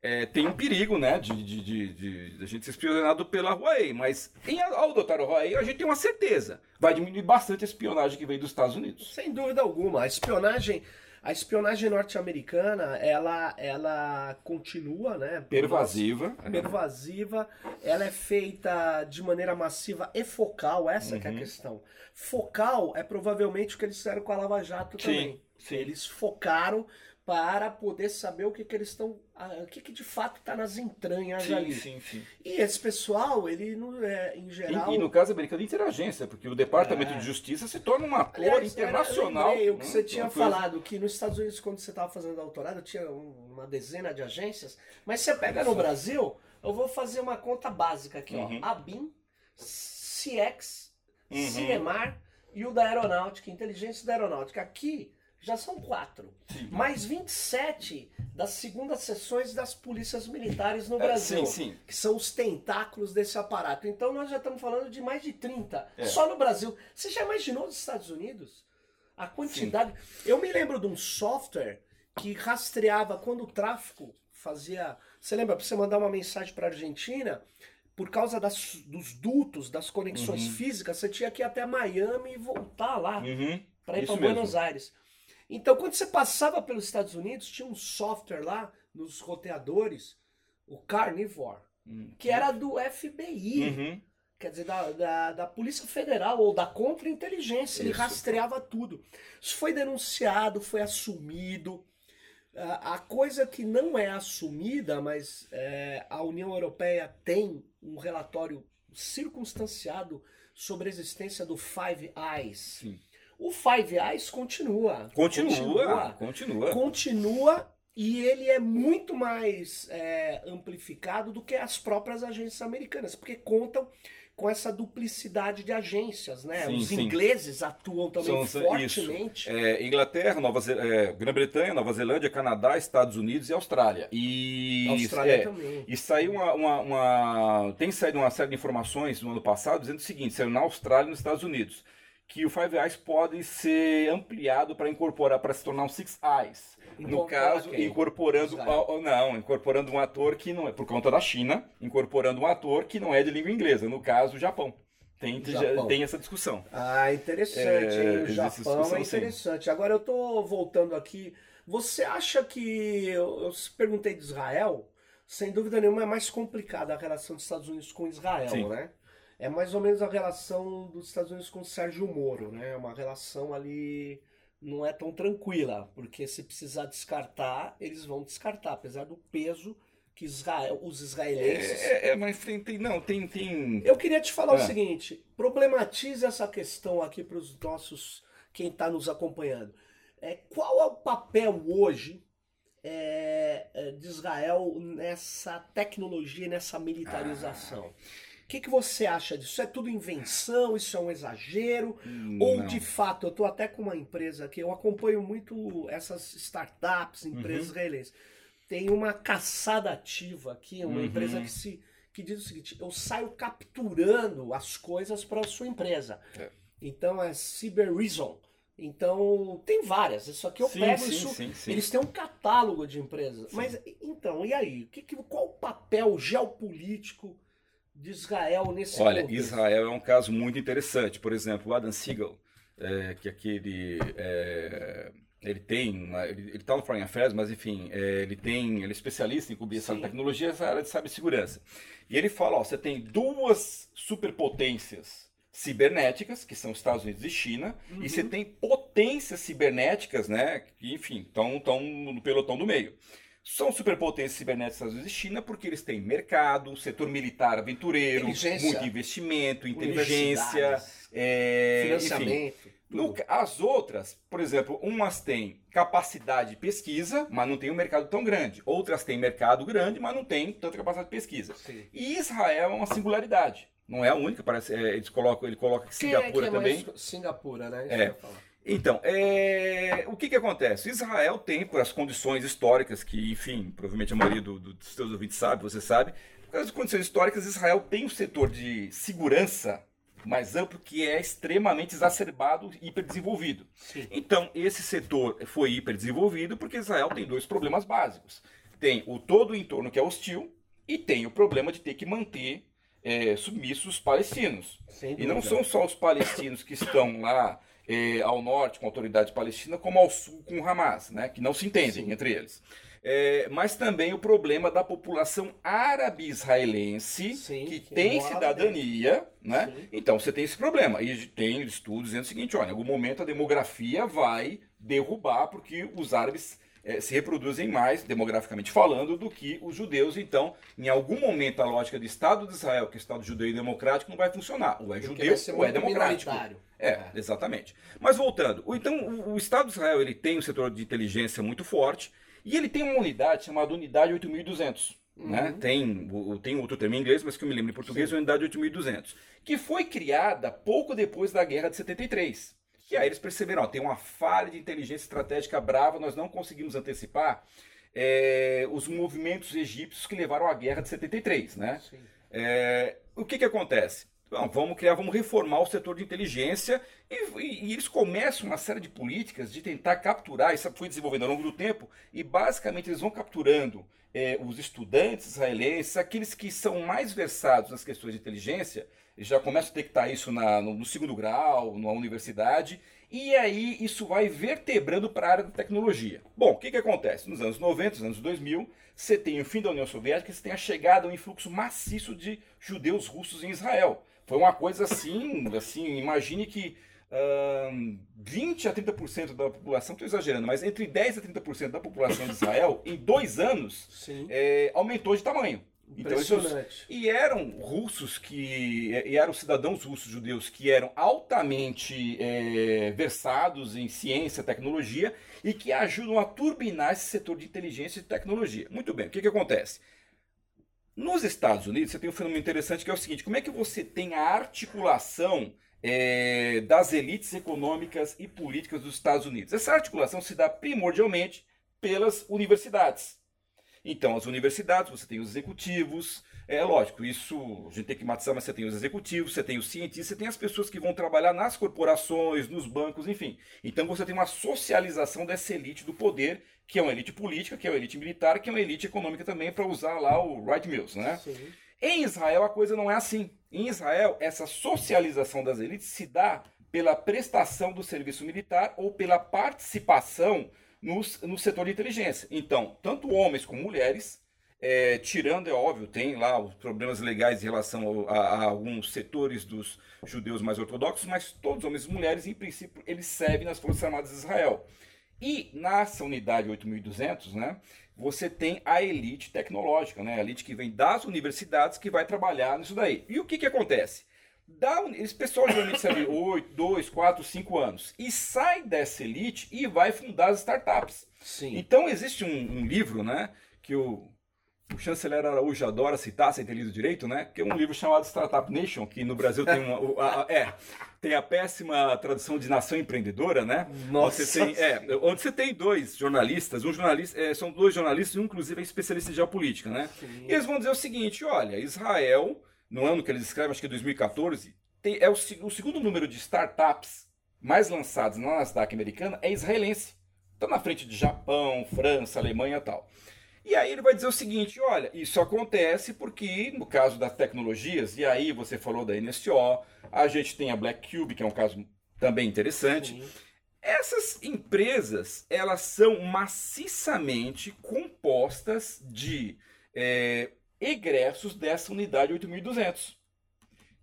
é, tem um perigo, né, de, de, de, de, de a gente ser espionado pela Huawei, mas em, ao adotar o Huawei, a gente tem uma certeza, vai diminuir bastante a espionagem que vem dos Estados Unidos. Sem dúvida alguma, a espionagem a espionagem norte-americana, ela, ela continua, né? Pervasiva. Pervasiva. Ela é feita de maneira massiva e focal, essa uhum. é a uhum. questão. Focal é provavelmente o que eles fizeram com a Lava Jato sim, também. Sim. Eles focaram para poder saber o que, que eles estão. O que, que de fato está nas entranhas sim, ali. Sim, sim. E esse pessoal, ele não é, em geral. E, e no caso americano, interagência, porque o Departamento é. de Justiça se torna uma cor internacional. Era, o que você tinha falado, que nos Estados Unidos, quando você estava fazendo doutorado, tinha uma dezena de agências, mas você pega no Brasil, eu vou fazer uma conta básica aqui, uhum. ó. ABIN, CX, uhum. Cinemar e o da Aeronáutica, Inteligência da Aeronáutica. Aqui já são quatro. Sim. Mais 27 das segundas sessões das polícias militares no Brasil. É, sim, sim. Que são os tentáculos desse aparato. Então nós já estamos falando de mais de 30 é. só no Brasil. Você já imaginou nos Estados Unidos? A quantidade. Sim. Eu me lembro de um software que rastreava quando o tráfico fazia. Você lembra, para você mandar uma mensagem para a Argentina, por causa das, dos dutos, das conexões uhum. físicas, você tinha que ir até Miami e voltar lá uhum. para ir para Buenos Aires. Então, quando você passava pelos Estados Unidos, tinha um software lá nos roteadores, o Carnivore, uhum. que era do FBI. Uhum. Quer dizer, da, da, da, Polícia Federal ou da Contra-Inteligência. Ele rastreava tudo. Isso foi denunciado, foi assumido. A coisa que não é assumida, mas é, a União Europeia tem um relatório circunstanciado sobre a existência do Five Eyes. Sim O Five Eyes continua. Continua, continua. Continua e ele é muito mais é, amplificado do que as próprias agências americanas, porque contam com essa duplicidade de agências, né? Sim, Os sim. ingleses atuam também São- fortemente. É, Inglaterra, Nova é, Grã-Bretanha, Nova Zelândia, Canadá, Estados Unidos e Austrália. E Austrália é, também. E saiu uma, uma- uma- Tem saído uma série de informações no ano passado dizendo o seguinte: saiu na Austrália e nos Estados Unidos, que o Five Eyes pode ser ampliado para incorporar, para se tornar um Six Eyes. No caso, quem? incorporando. Não, incorporando um ator que não é. Por conta da China, incorporando um ator que não é de língua inglesa. No caso, o Japão. Tem, Japão. tem essa discussão. Ah, interessante, É, hein? O Japão é sim. interessante. Agora eu tô voltando aqui. Você acha que. Eu, eu perguntei de Israel, sem dúvida nenhuma é mais complicada a relação dos Estados Unidos com Israel, Sim. né? É mais ou menos a relação dos Estados Unidos com o Sérgio Moro, né? Uma relação ali não é tão tranquila, porque se precisar descartar, eles vão descartar, apesar do peso que Israel, os israelenses É, é, mas tem, tem- não, tem, tem. eu queria te falar o É. seguinte: problematize essa questão aqui para os nossos, quem está nos acompanhando. É, qual é o papel hoje é, é, de Israel nessa tecnologia, nessa militarização? O que, que você acha disso? Isso é tudo invenção? Isso é um exagero? Ou Não. de fato, eu estou até com uma empresa aqui, eu acompanho muito essas startups, empresas Uhum. israelenses. Tem uma caçada ativa aqui, uma Uhum. empresa que se que diz o seguinte: eu saio capturando as coisas para a sua empresa. É. Então é Cyber Reason. Então tem várias. Isso aqui eu Sim, pego sim, isso. sim. Eles têm um catálogo de empresas. Mas então, e aí? Que, que- qual o papel geopolítico de Israel nesse Olha, contexto? Israel é um caso muito interessante. Por exemplo, o Adam Siegel, é, que aquele. é, ele tem. ele está no Foreign Affairs, mas enfim, é, ele tem. Ele é especialista em cobrir essa tecnologia, essa área de cibersegurança. E ele fala: ó, você tem duas superpotências cibernéticas, que são Estados Unidos e China, Uhum. e você tem potências cibernéticas, né? Que, enfim, estão no pelotão do meio. São superpotências cibernéticas Estados Unidos e China porque eles têm mercado, setor militar aventureiro, muito investimento, inteligência, é, enfim. financiamento. No tudo. ca- as outras, por exemplo, umas têm capacidade de pesquisa, mas não tem um mercado tão grande. Outras têm mercado grande, mas não tem tanta capacidade de pesquisa. Sim. E Israel é uma singularidade. Não é a única, parece. é, eles colocam, ele coloca que Quem é que Singapura é também. mais- Singapura, né? Isso É. Então, é, o que, que acontece? Israel tem, por as condições históricas, que, enfim, provavelmente a maioria do- do- dos seus ouvintes sabe, você sabe, por das condições históricas, Israel tem um setor de segurança mais amplo que é extremamente exacerbado e hiperdesenvolvido. Sim. Então, esse setor foi hiperdesenvolvido porque Israel tem dois problemas básicos. Tem o todo o entorno que é hostil e tem o problema de ter que manter é, submissos os palestinos. E não são só os palestinos que estão lá eh, ao norte com a autoridade palestina, como ao sul com o Hamas, né, que não se entendem Sim. entre eles. Eh, mas também o problema da população árabe-israelense, Sim, que, que tem cidadania, né? Sim. Então você tem esse problema. E tem estudos dizendo o seguinte: olha, em algum momento a demografia vai derrubar, porque os árabes eh, se reproduzem mais, demograficamente falando, do que os judeus. Então, em algum momento, a lógica do Estado de Israel, que é Estado judeu e democrático, não vai funcionar. Ou é judeu ou é democrático. Minoritário. É, exatamente. Mas voltando, então o, Estado de Israel ele tem um setor de inteligência muito forte e ele tem uma unidade chamada Unidade 8200. Né? Uhum. Tem, o- tem outro termo em inglês, mas que eu me lembro em português, é a Unidade 8200, que foi criada pouco depois da Guerra de 73. E aí eles perceberam, ó, tem uma falha de inteligência estratégica brava, nós não conseguimos antecipar é, os movimentos egípcios que levaram à Guerra de 73, né? Sim. É, o que, que acontece? Vamos criar, vamos reformar o setor de inteligência e, e- e eles começam uma série de políticas de tentar capturar, isso foi desenvolvendo ao longo do tempo, e basicamente eles vão capturando é, os estudantes israelenses, aqueles que são mais versados nas questões de inteligência, já começam a detectar isso na- no, no segundo grau, na universidade, e aí isso vai vertebrando para a área da tecnologia. Bom, o que, que acontece? Nos anos 90, nos anos 2000, você tem o fim da União Soviética, você tem a chegada, um influxo maciço de judeus russos em Israel. Foi uma coisa assim, assim imagine que ahn, 20 a 30% da população, estou exagerando, mas entre 10 a 30% da população de Israel, em dois anos, é, aumentou de tamanho. Então, esses, e eram russos que. E eram cidadãos russos judeus que eram altamente é, versados em ciência, tecnologia e que ajudam a turbinar esse setor de inteligência e tecnologia. Muito bem, o que, que acontece? Nos Estados Unidos, você tem um fenômeno interessante que é o seguinte: como é que você tem a articulação é, das elites econômicas e políticas dos Estados Unidos? Essa articulação se dá primordialmente pelas universidades. Então, as universidades, você tem os executivos, é lógico, isso a gente tem que matizar, mas você tem os executivos, você tem os cientistas, você tem as pessoas que vão trabalhar nas corporações, nos bancos, enfim. Então você tem uma socialização dessa elite do poder, que é uma elite política, que é uma elite militar, que é uma elite econômica também, para usar lá o Wright Mills, né? Sim. Em Israel a coisa não é assim. Em Israel, essa socialização das elites se dá pela prestação do serviço militar ou pela participação no, no setor de inteligência. Então, tanto homens como mulheres, é, tirando, é óbvio, tem lá os problemas legais em relação a, a, alguns setores dos judeus mais ortodoxos, mas todos homens e mulheres, em princípio, eles servem nas Forças Armadas de Israel. E nessa unidade 8200, né, você tem a elite tecnológica, né, a elite que vem das universidades que vai trabalhar nisso daí. E o que, que acontece? Dá, esse pessoal geralmente serve 8, 2, 4, 5 anos e sai dessa elite e vai fundar as startups. Sim. Então existe um, um livro, né, que o, o chanceler Araújo adora citar, sem ter lido direito, né, que é um livro chamado Startup Nation, que no Brasil tem uma, a, a, é, tem a péssima tradução de nação empreendedora, né? Nossa. Você tem, é, onde você tem dois jornalistas, um jornalista, é, são dois jornalistas, um inclusive é especialista em geopolítica, né? Sim. E eles vão dizer o seguinte, olha, Israel no ano que eles escrevem, acho que é 2014, tem, é o, o segundo número de startups mais lançados na Nasdaq americana é israelense. Está na frente de Japão, França, Alemanha e tal. E aí ele vai dizer o seguinte: olha, isso acontece porque, no caso das tecnologias, e aí você falou da NSO, a gente tem a Black Cube, que é um caso também interessante. Essas empresas, elas são maciçamente compostas de é, egressos dessa unidade 8200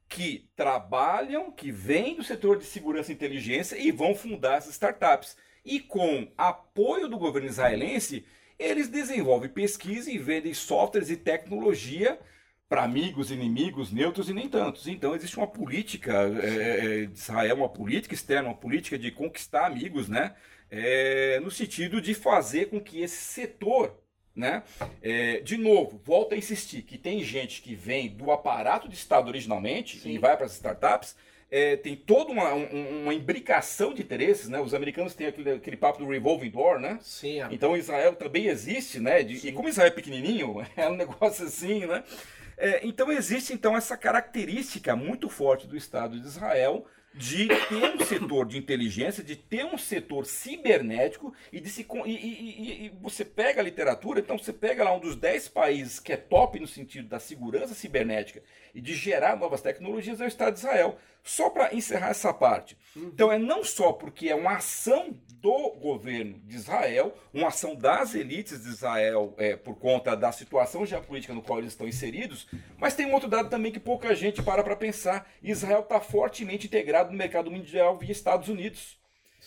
que trabalham, que vêm do setor de segurança e inteligência e vão fundar essas startups. E com apoio do governo israelense, eles desenvolvem pesquisa e vendem softwares e tecnologia para amigos, inimigos, neutros e nem tantos. Então existe uma política é, é de Israel, uma política externa, uma política de conquistar amigos, né? É, no sentido de fazer com que esse setor né? É, de novo, volto a insistir que tem gente que vem do aparato de Estado originalmente Sim. e vai para as startups, é, tem toda uma, um, uma imbricação de interesses, né? Os americanos têm aquele, aquele papo do revolving door, né? Sim. É. Então Israel também existe, né? De, e como Israel é pequenininho, é um negócio assim, né? É, então existe então essa característica muito forte do Estado de Israel de ter um setor de inteligência, de ter um setor cibernético e de se e, e, e, você pega a literatura, então você pega lá um dos 10 países que é top no sentido da segurança cibernética e de gerar novas tecnologias é o Estado de Israel. Só para encerrar essa parte. Uhum. Então é não só porque é uma ação do governo de Israel, uma ação das elites de Israel é, por conta da situação geopolítica no qual eles estão inseridos, mas tem um outro dado também que pouca gente para para pensar. Israel está fortemente integrado no mercado mundial via Estados Unidos.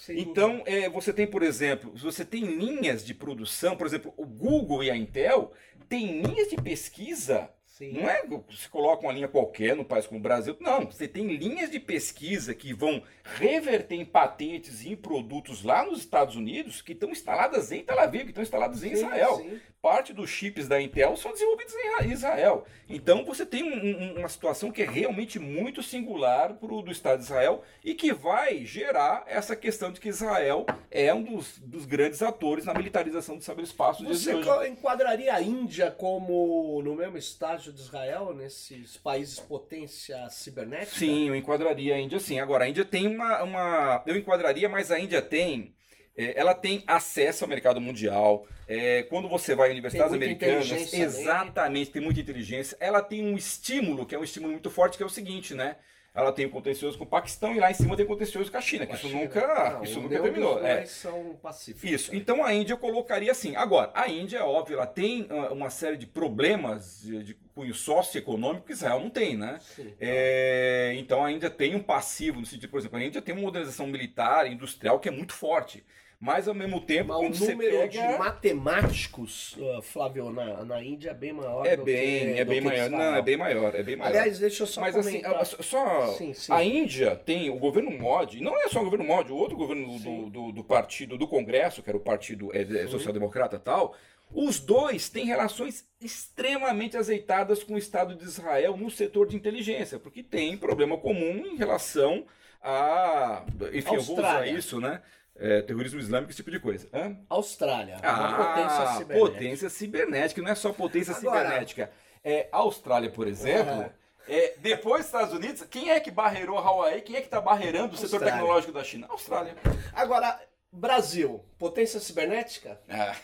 Então, é, você tem, por exemplo, você tem linhas de produção, por exemplo, o Google e a Intel têm linhas de pesquisa Sim. Não é que você coloca uma linha qualquer no país como o Brasil. Não, você tem linhas de pesquisa que vão reverter em patentes e em produtos lá nos Estados Unidos que estão instaladas em Tel Aviv, que estão instaladas em sim, Israel. Sim. Parte dos chips da Intel são desenvolvidos em Israel. Então você tem um, uma situação que é realmente muito singular para o do Estado de Israel e que vai gerar essa questão de que Israel é um dos, dos grandes atores na militarização do cyberespaço. Você enquadraria a Índia como no mesmo estágio de Israel nesses países potência cibernética? Sim, eu enquadraria a Índia sim. Agora, a Índia tem uma. uma eu enquadraria, mas a Índia tem. É, ela tem acesso ao mercado mundial. É, quando você vai a universidades americanas, exatamente, tem muita inteligência. Ela tem um estímulo, que é um estímulo muito forte, que é o seguinte, né? Ela tem um contencioso com o Paquistão e lá em cima tem contencioso com a China, que isso nunca, não, isso nunca terminou. É. São pacíficos, isso. Né? Então a Índia eu colocaria assim. Agora, a Índia, é óbvio, ela tem uma série de problemas de, de cunho socioeconômico que Israel não tem, né? Sim, é, então a Índia tem um passivo, no sentido, por exemplo, a Índia tem uma modernização militar, industrial que é muito forte. Mas ao mesmo tempo, Mas quando o você número pega... de matemáticos, uh, Flávio, na, na Índia é bem maior É bem, que, é bem maior. Não, é bem maior, é bem maior. Aliás, deixa eu só Mas assim, comentar. a- só Sim, sim. a Índia tem o governo Modi, não é só o governo Modi, o outro governo do, do, do partido do Congresso, que era o partido é, é, social-democrata e tal, os dois têm relações extremamente azeitadas com o Estado de Israel no setor de inteligência, porque tem problema comum em relação a, enfim, eu vou usar Austrália. isso, né? É, terrorismo islâmico, esse tipo de coisa. Hã? Austrália, Ah, potência cibernética. potência cibernética, não é só potência Agora- cibernética. É, Austrália, por exemplo, é, depois dos Estados Unidos, quem é que barreirou a Huawei? Quem é que está barreirando o setor tecnológico da China? Austrália. Agora, Brasil, potência cibernética? Ah.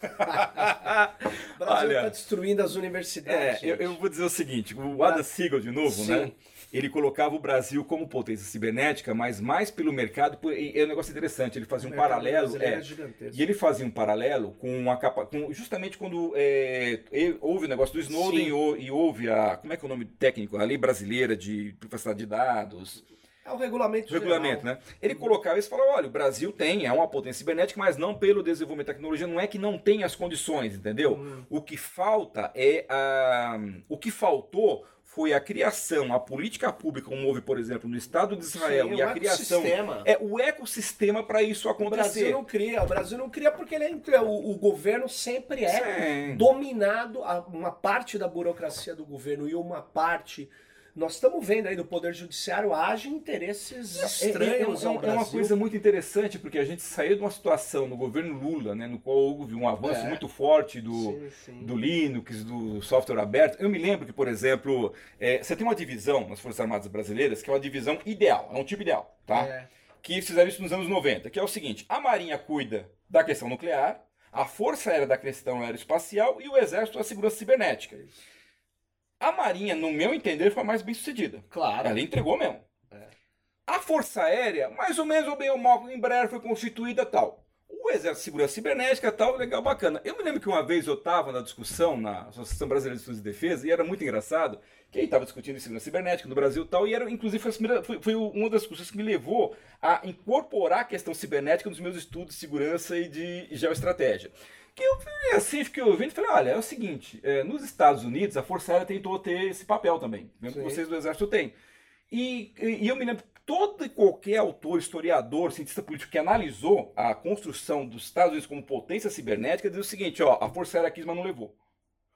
Brasil está destruindo as É, universidades. eu, gente. eu vou dizer o seguinte, o Adam Siegel, de novo, Sim. né? Ele colocava o Brasil como potência cibernética, mas mais pelo mercado, por- e é um negócio interessante, ele fazia O um paralelo, é, é. E ele fazia um paralelo com a capa, com justamente quando é, houve o negócio do Snowden e, e houve a. Como é que é o nome técnico? A lei brasileira de privacidade de dados. É o regulamento Regulamento, geral. né? Ele colocava isso e falava: olha, o Brasil tem, é uma potência cibernética, mas não pelo desenvolvimento da tecnologia, não é que não tem as condições, entendeu? Hum. O que falta é a. O que faltou foi a criação, a política pública, como houve, por exemplo, no Estado de Israel, Sim, e a criação. ecossistema. É o ecossistema para isso O Brasil acontecer. não cria, o Brasil não cria porque ele é, o, o governo sempre é Sim. dominado, uma parte da burocracia do governo e uma parte. Nós estamos vendo aí do Poder Judiciário age interesses estranhos é, é, ao é uma coisa muito interessante, porque a gente saiu de uma situação no governo Lula, né, no qual houve um avanço É. muito forte do, Sim, sim. do Linux, do software aberto. Eu me lembro que, por exemplo, é, você tem uma divisão nas Forças Armadas Brasileiras que é uma divisão ideal, é um tipo ideal, tá? É. Que fizeram isso nos anos 90, que é o seguinte: a Marinha cuida da questão nuclear, a Força Aérea da questão aeroespacial e o Exército da segurança cibernética. A Marinha, no meu entender, foi a mais bem sucedida. Claro. Ela entregou mesmo. É. A Força Aérea, mais ou menos, ou bem ou mal, em breve foi constituída tal. O Exército de Segurança Cibernética tal, legal, bacana. Eu me lembro que uma vez eu estava na discussão na Associação Brasileira de Estudos de Defesa e era muito engraçado que aí estava discutindo segurança cibernética no Brasil e tal, e era, inclusive, foi, foi, foi uma das discussões que me levou a incorporar a questão cibernética nos meus estudos de segurança e de geoestratégia. Que eu assim, fiquei ouvindo e falei, olha, é o seguinte, é, nos Estados Unidos a Força Aérea tentou ter esse papel também, mesmo que vocês do Exército têm. E, e e eu me lembro, todo e qualquer autor, historiador, cientista político que analisou a construção dos Estados Unidos como potência cibernética diz o seguinte, ó, a Força Aérea quis, mas não levou.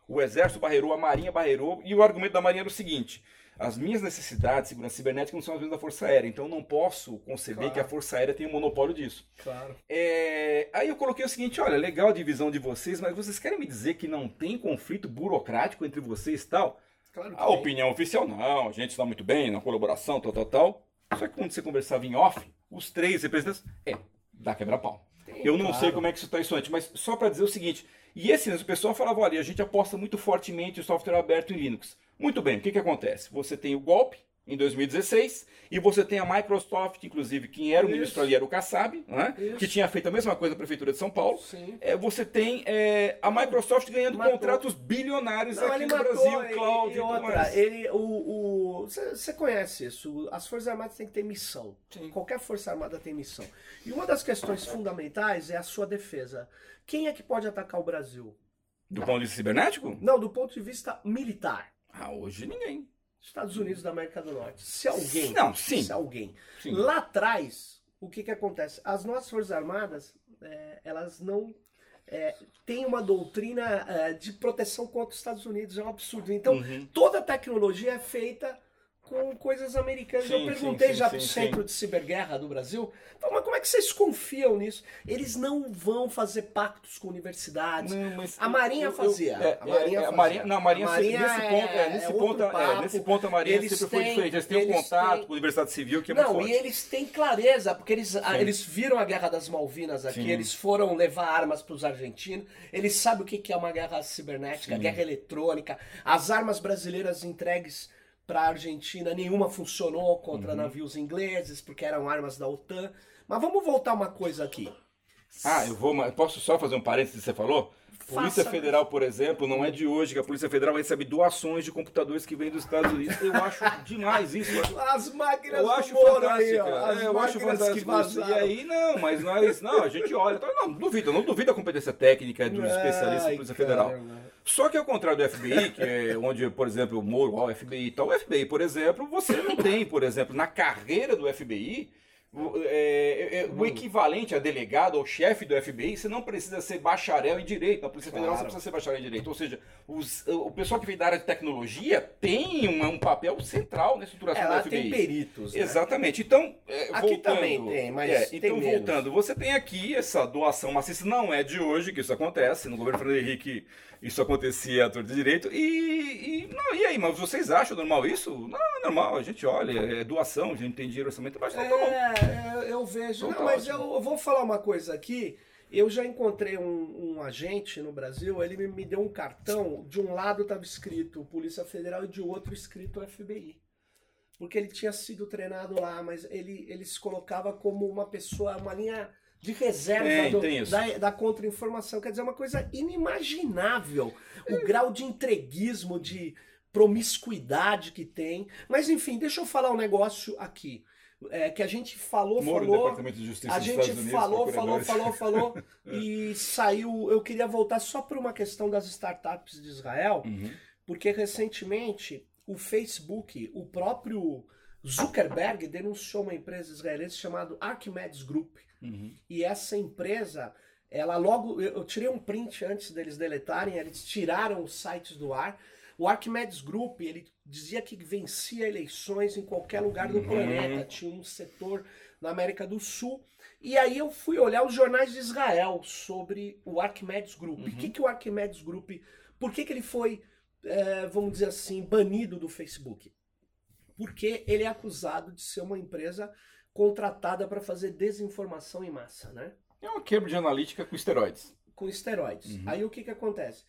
O Exército barreirou, a Marinha barreirou, e o argumento da Marinha era o seguinte, as minhas necessidades de segurança cibernética não são as mesmas da Força Aérea, então eu não posso conceber Claro. que a Força Aérea tenha um monopólio disso. Claro. É, Aí eu coloquei o seguinte, olha, legal a divisão de vocês, mas vocês querem me dizer que não tem conflito burocrático entre vocês e tal? Claro que A tem. opinião oficial, não, a gente está muito bem na colaboração, tal, tal, tal. Só que quando você conversava em off, os três representantes, é, dá quebra-pau. Eu não claro. sei como é que isso está isso antes, mas só para dizer o seguinte, e esse mesmo pessoal falava, olha, a gente aposta muito fortemente o software aberto em Linux. Muito bem, o que, que acontece? Você tem o golpe em 2016 e você tem a Microsoft, inclusive, quem era o Isso. ministro ali era o Kassab, né? Que tinha feito a mesma coisa na Prefeitura de São Paulo. Sim. É, você tem é, a Microsoft ganhando Matou. contratos bilionários Não, aqui no matou, Brasil, cloud e, outra, mais. ele, o, você conhece isso, as Forças Armadas têm que ter missão. Sim. Qualquer Força Armada tem missão. E uma das questões fundamentais é a sua defesa. Quem é que pode atacar o Brasil? Do ponto de vista cibernético? Não, do ponto de vista militar. Ah, hoje ninguém. Estados Unidos da América do Norte. Se alguém. Não, sim. Se alguém. Sim. Lá atrás, o que, que acontece? As nossas Forças Armadas, é, elas não é, têm uma doutrina é, de proteção contra os Estados Unidos. É um absurdo. Então, Uhum. toda a tecnologia é feita com coisas americanas. Sim, Eu perguntei sim, já sim, para o Centro de Ciberguerra do Brasil, mas como é que vocês confiam nisso? Eles não vão fazer pactos com universidades. Não, A Marinha eu- eu- fazia. é, A Marinha é, a fazia. Marinha, não, a Marinha, A sempre- Marinha nesse é- ponto, é, nesse é ponto, é, nesse ponto a Marinha Eles sempre foi têm- diferente. Eles têm um contato têm- com a Universidade Civil que é Não, e eles têm clareza, porque eles, eles viram a Guerra das Malvinas aqui, eles foram levar armas para os argentinos, eles sabem o que que é uma guerra cibernética, guerra eletrônica, as armas brasileiras entregues para a Argentina, nenhuma funcionou contra Uhum. navios ingleses, porque eram armas da OTAN. Mas vamos voltar uma coisa aqui. Ah, eu vou, mas posso só fazer um parênteses que você falou? Polícia faça- Federal, por exemplo, não é de hoje que a Polícia Federal recebe doações de computadores que vêm dos Estados Unidos. Eu acho demais isso. As máquinas Eu do acho Moro aí, é, eu acho fantástico. E aí, não, mas nós. Não, a gente olha. Não, não duvido, não duvido a competência técnica dos especialistas da Polícia Federal. caramba. Só que ao contrário do FBI, que é onde, por exemplo, o Moro, ó, o FBI e tal, o FBI, por exemplo, você não tem, por exemplo, na carreira do FBI, o- é, é, o equivalente a delegado ou chefe do FBI, você não precisa ser bacharel em direito. Na Polícia Federal você Claro. precisa ser bacharel em direito. Ou seja, os- o pessoal que vem da área de tecnologia tem um, um papel central na estruturação Ela do FBI. tem peritos. né? Exatamente. Então, é, Aqui voltando, também tem, mas é, tem então, menos. voltando, você tem aqui essa doação maciça, não é de hoje que isso acontece, no governo Fernando Henrique isso acontecia a torta de direito, e, e, não, e aí, mas vocês acham normal isso? Não, é normal, a gente olha, é doação, a gente tem dinheiro, orçamento baixo, então tá bom. É, eu- vejo. Então Não, tá mas eu, ótimo. eu vou falar uma coisa aqui. Eu já encontrei um, um agente no Brasil, ele me, me deu um cartão, de um lado estava escrito Polícia Federal e de outro escrito FBI. Porque ele tinha sido treinado lá, mas ele, ele se colocava como uma pessoa, uma linha de reserva Tem, do- da, da contra-informação. Quer dizer, uma coisa inimaginável. O grau de entreguismo, de promiscuidade que tem. Mas enfim, deixa eu falar um negócio aqui. é, que a gente falou, Moro, falou. Departamento de Justiça A dos gente falou, falou, falou, falou e saiu. Eu queria voltar só por uma questão das startups de Israel, Uhum. porque recentemente o Facebook, o próprio Zuckerberg denunciou uma empresa israelense chamada Archimedes Group. Uhum. E essa empresa, ela logo. Eu tirei um print antes deles deletarem, eles tiraram os sites do ar. O Archimedes Group, ele dizia que vencia eleições em qualquer lugar do Uhum. planeta, tinha um setor na América do Sul. E aí eu fui olhar os jornais de Israel sobre o Archimedes Group. E o Uhum. que, que o Archimedes Group, por que, que ele foi, eh, vamos dizer assim, banido do Facebook? Porque ele é acusado de ser uma empresa contratada para fazer desinformação em massa, né? É uma Cambridge Analytica com esteroides. com esteroides. Uhum. Aí o que que acontece?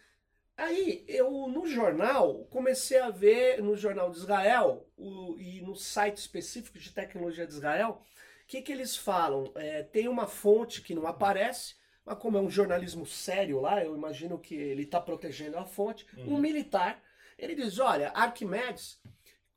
Aí eu no jornal comecei a ver no jornal de Israel o- e no site específico de tecnologia de Israel, o que que eles falam? É, tem uma fonte que não aparece, mas como é um jornalismo sério lá, eu imagino que ele está protegendo a fonte. Um militar, ele diz, olha, Arquimedes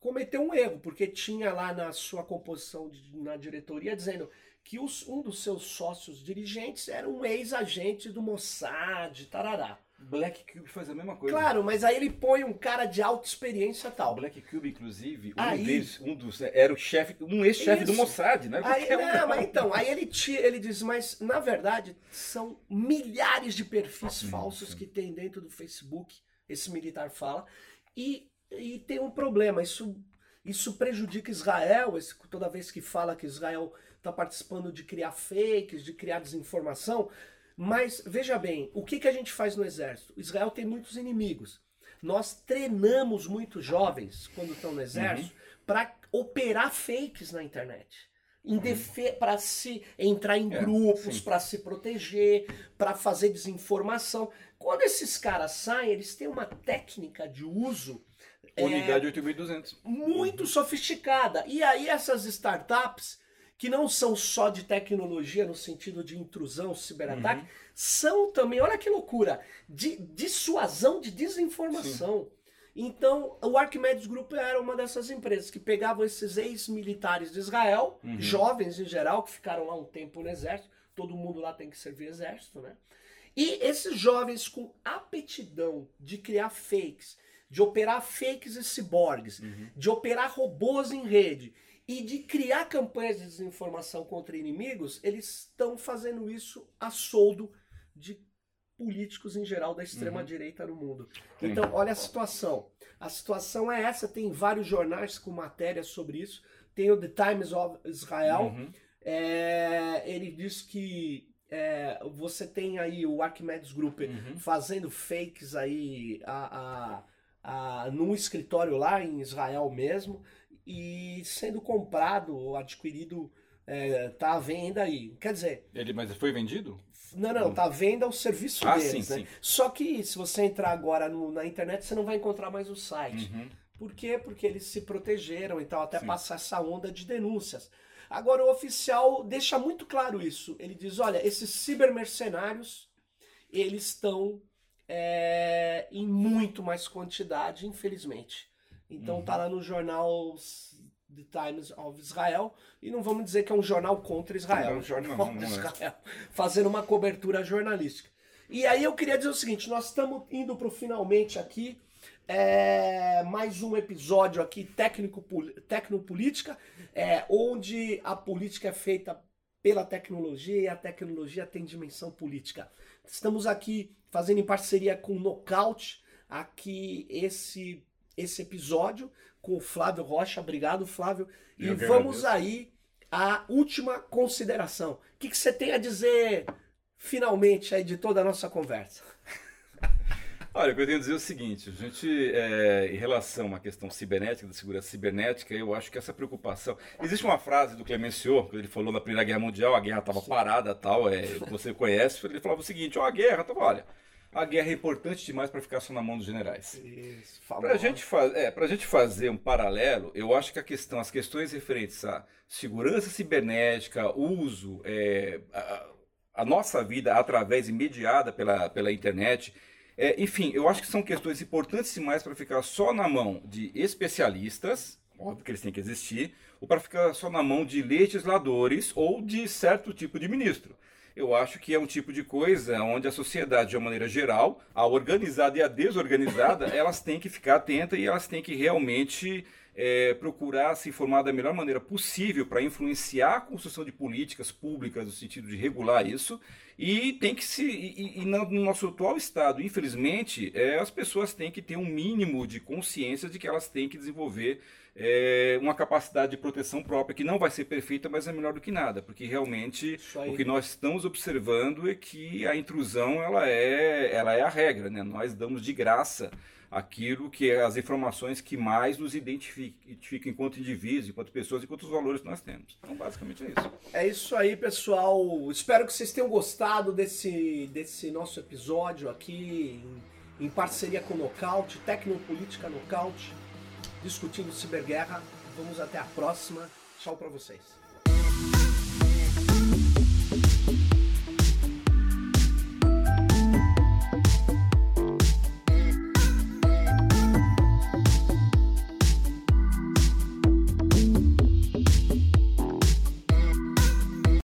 cometeu um erro, porque tinha lá na sua composição de- na diretoria dizendo que os- um dos seus sócios dirigentes era um ex-agente do Mossad, tarará. Black Cube faz a mesma coisa. Claro, mas aí ele põe um cara de alta experiência e tal. Black Cube, inclusive, um Aí- deles, um dos, era o chefe, um ex-chefe do. Mossad, né? Aí, um, não, mas então, aí ele, tira, ele diz, mas na verdade são milhares de perfis Sim, falsos sim. que tem dentro do Facebook, esse militar fala, e, e tem um problema, isso, isso prejudica Israel, esse- toda vez que fala que Israel está participando de criar fakes, de criar desinformação, mas veja bem, o que, que a gente faz no exército? Israel tem muitos inimigos. Nós treinamos muitos jovens quando estão no exército para operar fakes na internet. Em defe para se entrar em É, grupos, para se proteger, para fazer desinformação. Quando esses caras saem, eles têm uma técnica de uso é, Unidade 8200. muito sofisticada. E aí essas startups, que não são só de tecnologia no sentido de intrusão, ciberataque, Uhum. são também, olha que loucura, de dissuasão de desinformação. Então, o Archimedes Group era uma dessas empresas que pegavam esses ex-militares de Israel, Uhum. jovens em geral, que ficaram lá um tempo no exército, todo mundo lá tem que servir exército, né? E esses jovens com aptidão de criar fakes, de operar fakes e ciborgues, Uhum. de operar robôs em rede e de criar campanhas de desinformação contra inimigos, eles estão fazendo isso a soldo de políticos em geral da extrema direita no mundo. Sim. Então, olha a situação. A situação é essa, tem vários jornais com matérias sobre isso. Tem o The Times of Israel, Uhum. é, ele diz que é, você tem aí o Archimedes Group Uhum. fazendo fakes aí a, a, a, num escritório lá em Israel mesmo e sendo comprado ou adquirido, é, tá à venda aí. Quer dizer, Ele, mas foi vendido? não, não, tá à venda o serviço Ah, deles, sim, né? sim. Só que se você entrar agora no- na internet, você não vai encontrar mais o site. Uhum. Por quê? Porque eles se protegeram e tal, até Sim. passar essa onda de denúncias. Agora, o oficial deixa muito claro isso. Ele diz: olha, esses cibermercenários, eles estão é, em muito mais quantidade, infelizmente. Então tá lá no jornal The Times of Israel e não vamos dizer que é um jornal contra Israel, Não, é um jornal, contra não é. Israel, fazendo uma cobertura jornalística. E aí eu queria dizer o seguinte, nós estamos indo para o finalmente aqui, é, mais um episódio aqui técnico tecnopolítica, é, onde a política é feita pela tecnologia e a tecnologia tem dimensão política. Estamos aqui fazendo em parceria com o Knockout aqui esse esse episódio com o Flávio Rocha. Obrigado, Flávio. E Eu que vamos agradeço. aí à última consideração. O que, que você tem a dizer finalmente aí de toda a nossa conversa? Olha, o que eu tenho a dizer é o seguinte, a gente, é, em relação à questão cibernética, da segurança cibernética, eu acho que essa preocupação... Existe uma frase do Clemenceau, que ele falou na Primeira Guerra Mundial, a guerra estava parada tal, é, você conhece, ele falava o seguinte, ó, a guerra, tava, olha, a guerra é importante demais para ficar só na mão dos generais. Isso, Para a gente, é, gente fazer um paralelo, eu acho que a questão, as questões referentes à segurança cibernética, uso, é, a, a nossa vida através imediata pela, pela internet, é, enfim, eu acho que são questões importantes demais para ficar só na mão de especialistas, óbvio que eles têm que existir, ou para ficar só na mão de legisladores ou de certo tipo de ministro. Eu acho que é um tipo de coisa onde a sociedade, de uma maneira geral, a organizada e a desorganizada, elas têm que ficar atentas e elas têm que realmente é, procurar se informar da melhor maneira possível para influenciar a construção de políticas públicas no sentido de regular isso e tem que se e, e no nosso atual estado, infelizmente, é, as pessoas têm que ter um mínimo de consciência de que elas têm que desenvolver é, uma capacidade de proteção própria que não vai ser perfeita, mas é melhor do que nada, porque realmente o que nós estamos observando é que a intrusão ela é ela é a regra, né? Nós damos de graça aquilo que é as informações que mais nos identificam, enquanto indivíduos, enquanto pessoas, enquanto os valores nós temos. Então, basicamente é isso. É isso aí, pessoal. Espero que vocês tenham gostado desse, desse nosso episódio aqui em, em parceria com o Nocaute, Tecnopolítica Nocaute, discutindo ciberguerra. Vamos até a próxima. Tchau pra vocês.